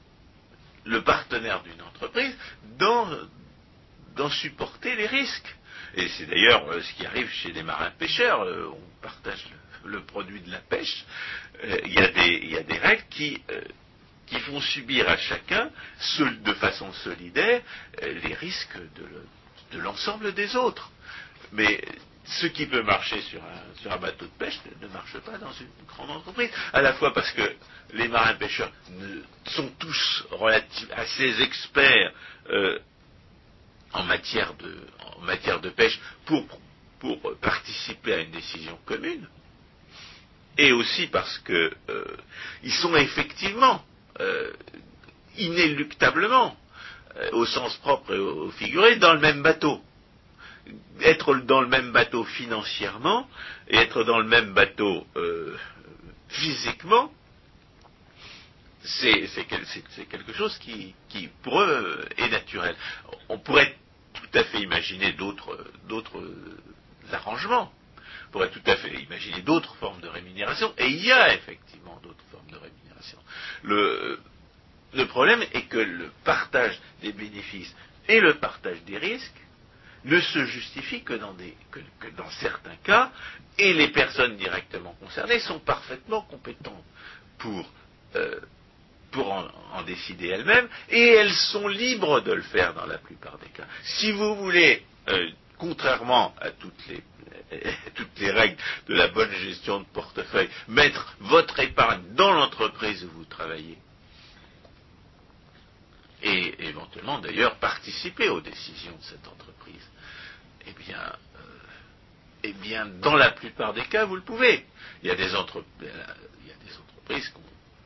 partenaire d'une entreprise d'en supporter les risques. Et c'est d'ailleurs euh, ce qui arrive chez les marins pêcheurs. Euh, on partage le, produit de la pêche. Euh, il y, a des règles qui, qui font subir à chacun, de façon solidaire, les risques de l'ensemble des autres. Mais ce qui peut marcher sur un, bateau de pêche ne, marche pas dans une grande entreprise. À la fois parce que les marins pêcheurs sont tous assez experts euh, en, matière de, pêche pour, participer à une décision commune, et aussi parce qu'ils euh, sont effectivement, euh, inéluctablement, au sens propre et au figuré, dans le même bateau être dans le même bateau financièrement et être dans le même bateau euh, physiquement, c'est quelque chose qui, pour eux, est naturel. On pourrait tout à fait imaginer d'autres arrangements. On pourrait tout à fait imaginer d'autres formes de rémunération. Et il y a effectivement d'autres formes de rémunération. Le, le problème est que le partage des bénéfices et le partage des risques ne se justifie que dans, certains cas, et les personnes directement concernées sont parfaitement compétentes pour, euh, en, décider elles-mêmes, et elles sont libres de le faire dans la plupart des cas. Si vous voulez, euh, contrairement à toutes les règles de la bonne gestion de portefeuille, mettre votre épargne dans l'entreprise où vous travaillez, et éventuellement d'ailleurs participer aux décisions de cette entreprise. Eh bien, euh, eh bien, dans la plupart des cas, vous le pouvez. Il y a des, entreprises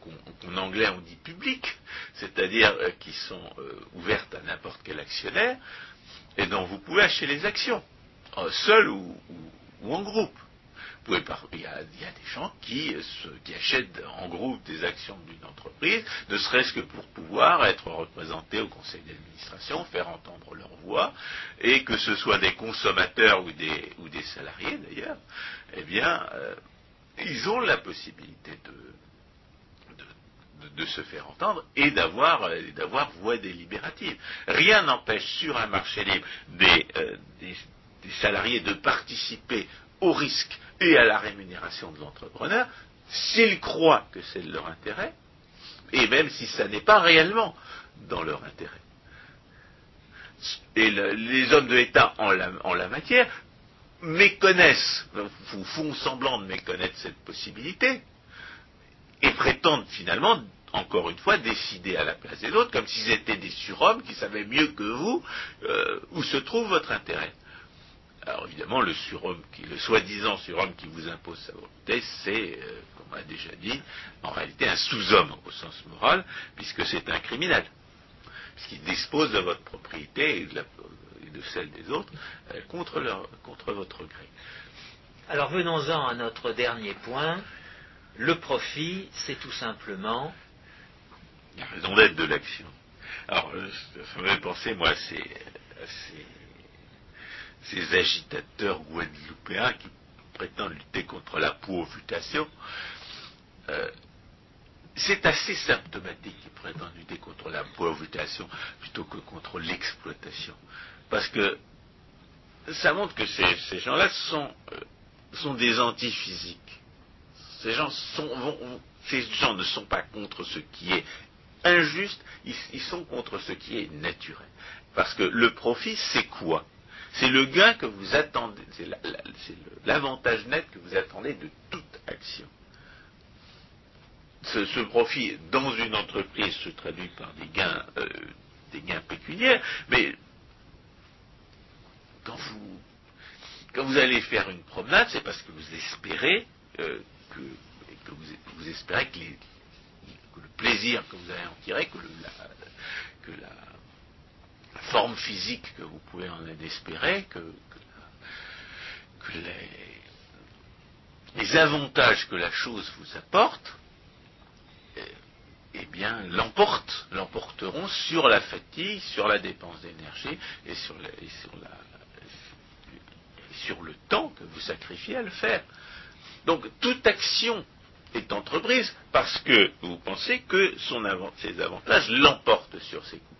qu'en anglais on dit publiques, c'est-à-dire euh, qui sont euh, ouvertes à n'importe quel actionnaire, et dont vous pouvez acheter les actions, seul ou en groupe il, y a, des gens qui, achètent en groupe des actions d'une entreprise, ne serait-ce que pour pouvoir être représentés au conseil d'administration, faire entendre leur voix, et que ce soit des consommateurs ou des, salariés d'ailleurs, eh bien, euh, ils ont la possibilité de, se faire entendre et d'avoir voix délibérative. Rien n'empêche sur un marché libre des, euh, des salariés de participer au risque et à la rémunération de l'entrepreneur s'ils croient que c'est leur intérêt, et même si ça n'est pas réellement dans leur intérêt. Et les hommes de l'État en la, matière méconnaissent, font semblant de méconnaître cette possibilité, et prétendent finalement, encore une fois, décider à la place des autres, comme s'ils étaient des surhommes qui savaient mieux que vous euh, où se trouve votre intérêt. Alors évidemment, le surhomme, qui, le soi-disant surhomme qui vous impose sa volonté, c'est, euh, comme on l'a déjà dit, en réalité un sous-homme au sens moral, puisque c'est un criminel, puisqu'il dispose de votre propriété et de, celle des autres euh, contre, contre votre gré. Alors venons-en à notre dernier point. Le profit, c'est tout simplement... La raison d'être de l'action. Alors, euh, ça me fait penser, moi, c'est ces agitateurs guadeloupéens qui prétendent lutter contre la pauvreté, euh, c'est assez symptomatique qu'ils prétendent lutter contre la pauvreté plutôt que contre l'exploitation. Parce que ça montre que ces, gens-là sont, euh, sont des antiphysiques. Ces gens, ces gens ne sont pas contre ce qui est injuste, ils sont contre ce qui est naturel. Parce que le profit, c'est quoi? C'est le gain que vous attendez, c'est l'avantage net que vous attendez de toute action. Ce, profit dans une entreprise se traduit par des gains, euh, des gains pécuniaires, mais quand vous, allez faire une promenade, c'est parce que vous espérez euh, que, vous, espérez que, le plaisir que vous allez en tirer, que, la, forme physique que vous pouvez en espérer, que, les, avantages que la chose vous apporte, eh, eh bien, l'emportent, l'emporteront sur la fatigue, sur la dépense d'énergie et sur, le temps que vous sacrifiez à le faire. Donc, toute action est entreprise parce que vous pensez que ses avantages l'emportent sur ses coûts.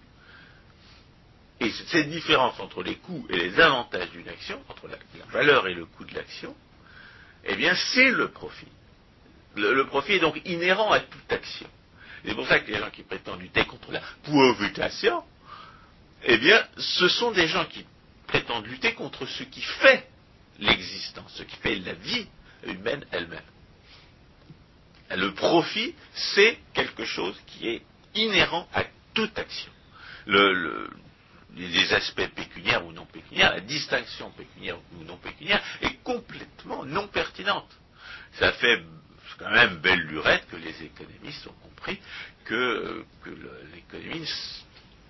Et cette différence entre les coûts et les avantages d'une action, entre la, valeur et le coût de l'action, eh bien, c'est le profit. Le, profit est donc inhérent à toute action. C'est pour ça que les gens qui prétendent lutter contre la pauvreté, eh bien, ce sont des gens qui prétendent lutter contre ce qui fait l'existence, ce qui fait la vie humaine elle-même. Le profit, c'est quelque chose qui est inhérent à toute action. Les aspects pécuniaires ou non pécuniaires, la distinction pécuniaire ou non pécuniaire est complètement non pertinente. Ça fait quand même belle lurette que les économistes ont compris que, l'économie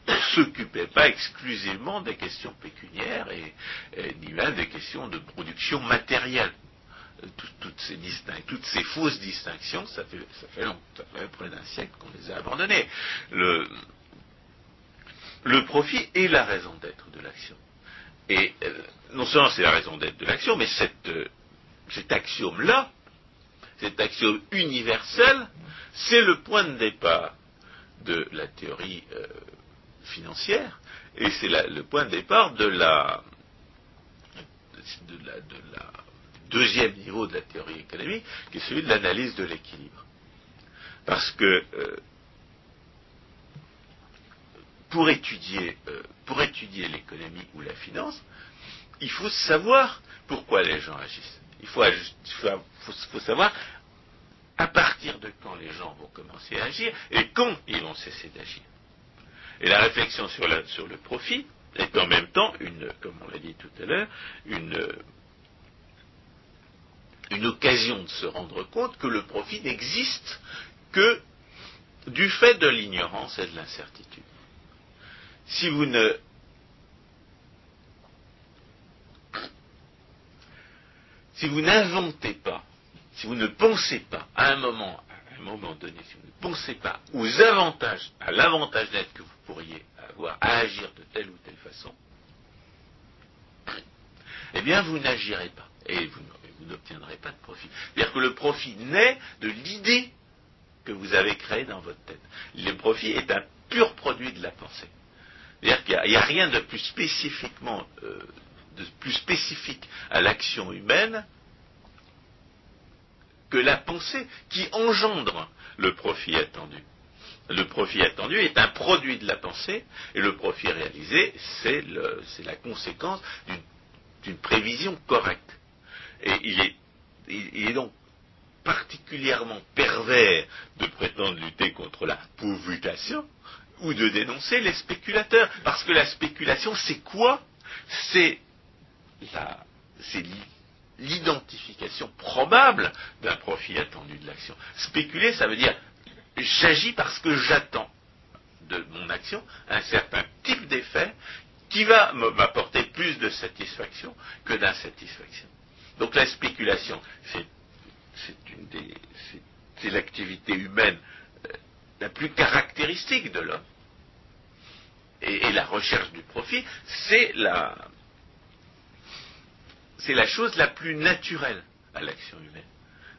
ne s'occupait pas exclusivement des questions pécuniaires et, ni même des questions de production matérielle. toutes, ces toutes ces fausses distinctions, ça fait, ça près d'un siècle qu'on les a abandonnées. Le profit est la raison d'être de l'action. Et euh, non seulement c'est la raison d'être de l'action, mais euh, cet axiome-là, cet axiome universel, c'est le point de départ de la théorie euh, financière, et c'est le point de départ de la, deuxième niveau de la théorie économique, qui est celui de l'analyse de l'équilibre. Parce que pour étudier, euh, pour étudier l'économie ou la finance, il faut savoir pourquoi les gens agissent. Il faut, savoir à partir de quand les gens vont commencer à agir et quand ils vont cesser d'agir. Et la réflexion sur, le profit est en même temps, comme on l'a dit tout à l'heure, une occasion de se rendre compte que le profit n'existe que du fait de l'ignorance et de l'incertitude si vous ne si vous n'inventez pas, si vous ne pensez pas à un moment, à un moment donné, si vous ne pensez pas aux avantages, à l'avantage d'être que vous pourriez avoir à agir de telle ou telle façon, eh bien vous n'agirez pas et vous, n'obtiendrez pas de profit. C'est-à-dire que le profit naît de l'idée que vous avez créée dans votre tête. Le profit est un pur produit de la pensée. C'est-à-dire qu'il n'y a, rien de plus spécifiquement, euh, plus spécifique à l'action humaine que la pensée qui engendre le profit attendu. Le profit attendu est un produit de la pensée et le profit réalisé, c'est la conséquence d'une prévision correcte. Et il est, il est donc particulièrement pervers de prétendre lutter contre la pauvritation ou de dénoncer les spéculateurs. Parce que la spéculation, c'est quoi? C'est l'identification probable d'un profit attendu de l'action. Spéculer, ça veut dire j'agis parce que j'attends de mon action un certain type d'effet qui va m'apporter plus de satisfaction que d'insatisfaction. Donc la spéculation, c'est l'activité humaine euh, la plus caractéristique de l'homme. Et, la recherche du profit, c'est la, chose la plus naturelle à l'action humaine,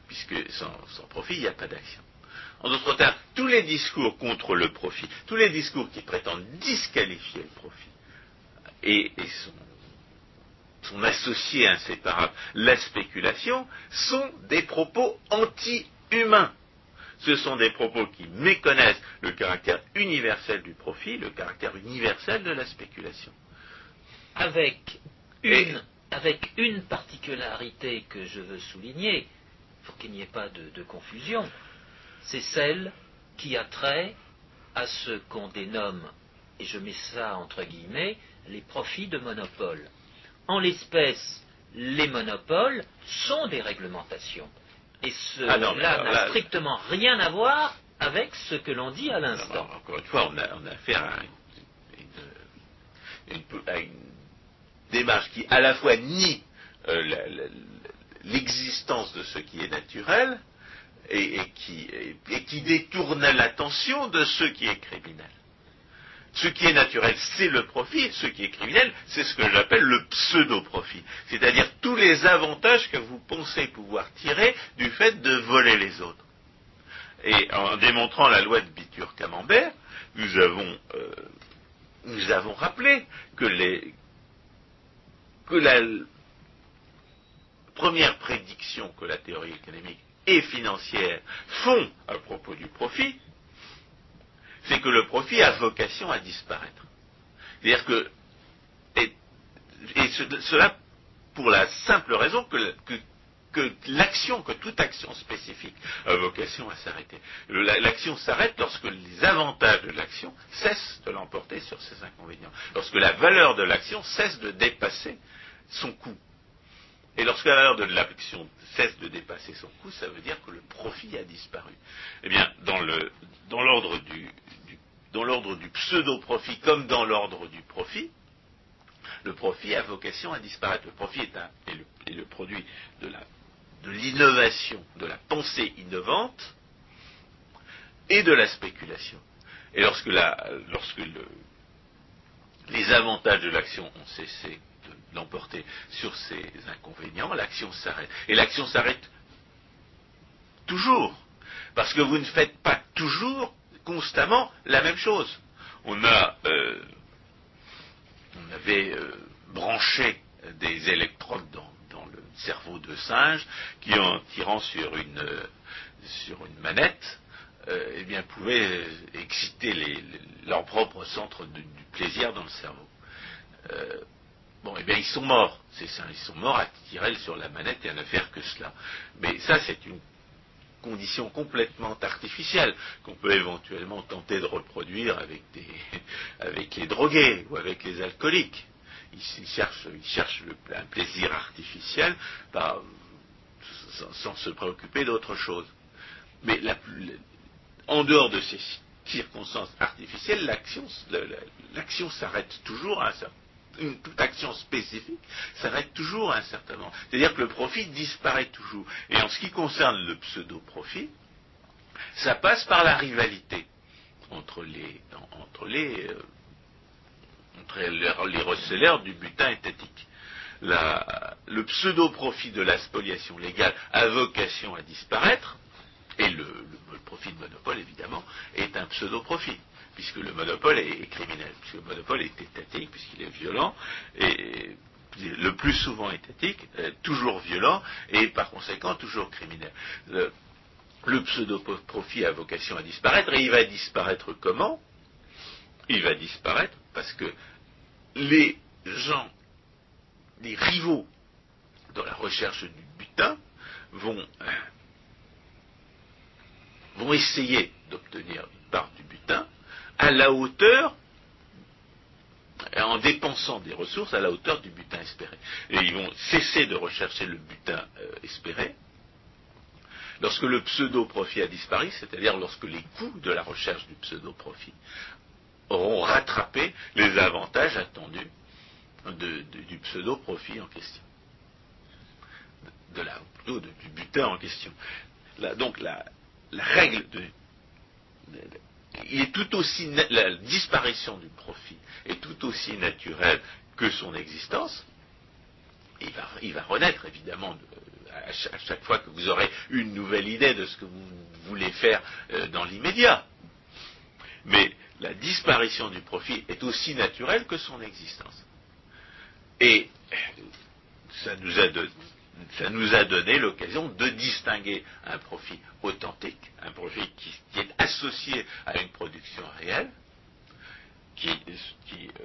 puisque sans, profit, il n'y a pas d'action. En d'autres termes, tous les discours contre le profit, tous les discours qui prétendent disqualifier le profit, et, et sont, sont associés inséparables, la spéculation, sont des propos anti-humains ce sont des propos qui méconnaissent le caractère universel du profit, le caractère universel de la spéculation. Avec une, avec une particularité que je veux souligner, pour qu'il n'y ait pas de, confusion, c'est celle qui a trait à ce qu'on dénomme, et je mets ça entre guillemets, les profits de monopole. En l'espèce, les monopoles sont des réglementations. Et cela n'a strictement rien à voir avec ce que l'on dit à l'instant. Encore une fois, on a, affaire à une, démarche qui à la fois nie euh, l'existence de ce qui est naturel et, qui, et qui détourne l'attention de ce qui est criminel. Ce qui est naturel, c'est le profit, ce qui est criminel, c'est ce que j'appelle le pseudo-profit. C'est-à-dire tous les avantages que vous pensez pouvoir tirer du fait de voler les autres. Et en démontrant la loi de Bitur-Camembert, nous avons, euh, nous avons rappelé que, que la première prédiction que la théorie économique et financière font à propos du profit, c'est que le profit a vocation à disparaître. C'est-à-dire que, et, cela pour la simple raison que, l'action, que toute action spécifique a vocation à s'arrêter. L'action s'arrête lorsque les avantages de l'action cessent de l'emporter sur ses inconvénients. Lorsque la valeur de l'action cesse de dépasser son coût. Et lorsque la valeur de l'action cesse de dépasser son coût, ça veut dire que le profit a disparu. Eh bien, dans l'ordre du, dans l'ordre du pseudo-profit comme dans l'ordre du profit, le profit a vocation à disparaître. Le profit est, le, produit de l'innovation, de, la pensée innovante et de la spéculation. Et lorsque, lorsque les avantages de l'action ont cessé de l'emporter sur ses inconvénients, l'action s'arrête. Et l'action s'arrête toujours. Parce que vous ne faites pas toujours constamment la même chose. On a, euh, on avait euh, branché des électrodes dans, le cerveau de singe qui, en tirant sur une, une manette, euh, eh bien, pouvaient exciter leur propre centre du plaisir dans le cerveau. Bon, eh bien, ils sont morts, c'est ça, ils sont morts à tirer sur la manette et à ne faire que cela. Mais ça, c'est une conditions complètement artificielles qu'on peut éventuellement tenter de reproduire avec, les drogués ou avec les alcooliques. Ils, cherchent, un plaisir artificiel sans, se préoccuper d'autre chose. Mais en dehors de ces circonstances artificielles, l'action s'arrête toujours à un certain une, toute action spécifique s'arrête toujours à un certain. C'est-à-dire que le profit disparaît toujours. Et en ce qui concerne le pseudo-profit, ça passe par la rivalité entre les, entre euh, du butin étatique. le pseudo-profit de la spoliation légale a vocation à disparaître, et le profit de monopole, évidemment, est un pseudo-profit puisque le monopole est, criminel, puisque le monopole est étatique, puisqu'il est violent, et le plus souvent étatique, euh, toujours violent, et par conséquent toujours criminel. Le, pseudo-profit a vocation à disparaître, et il va disparaître comment? Il va disparaître parce que les gens, les rivaux dans la recherche du butin vont, euh, vont essayer d'obtenir une part du butin, à la hauteur, en dépensant des ressources à la hauteur du butin espéré. Et ils vont cesser de rechercher le butin euh, espéré lorsque le pseudo-profit a disparu, c'est-à-dire lorsque les coûts de la recherche du pseudo-profit auront rattrapé les avantages attendus du pseudo-profit en question. De la, plutôt du butin en question. donc la, règle de, il est tout aussi la disparition du profit est tout aussi naturelle que son existence. Il va, il va renaître évidemment à, chaque, fois que vous aurez une nouvelle idée de ce que vous voulez faire euh, dans l'immédiat. Mais la disparition du profit est aussi naturelle que son existence. Et ça nous a donné ça nous a donné l'occasion de distinguer un profit authentique, un profit qui, est associé à une production réelle, qui, euh,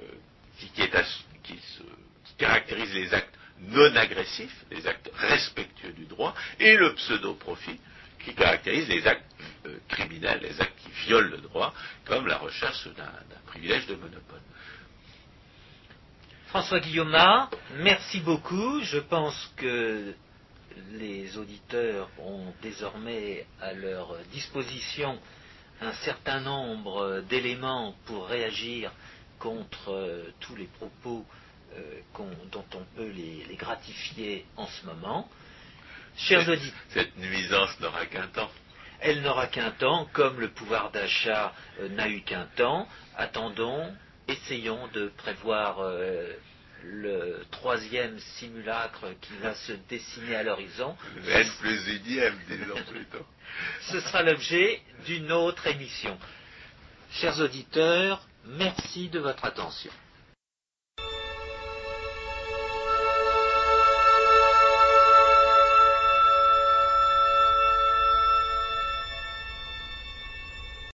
caractérise les actes non agressifs, les actes respectueux du droit, et le pseudo-profit, qui caractérise les actes euh, criminels, les actes qui violent le droit, comme la recherche d'un privilège de monopole. François Guillaume, merci beaucoup. Je pense que les auditeurs ont désormais à leur disposition un certain nombre d'éléments pour réagir contre euh, tous les propos euh, dont on peut les, gratifier en ce moment. Chers auditeurs, cette nuisance n'aura qu'un temps. Elle n'aura qu'un temps, comme le pouvoir d'achat euh, n'a eu qu'un temps. Attendons, essayons de prévoir le troisième simulacre qui va se dessiner à l'horizon. N plus unième, disons plutôt. Ce sera l'objet d'une autre émission. Chers auditeurs, merci de votre attention.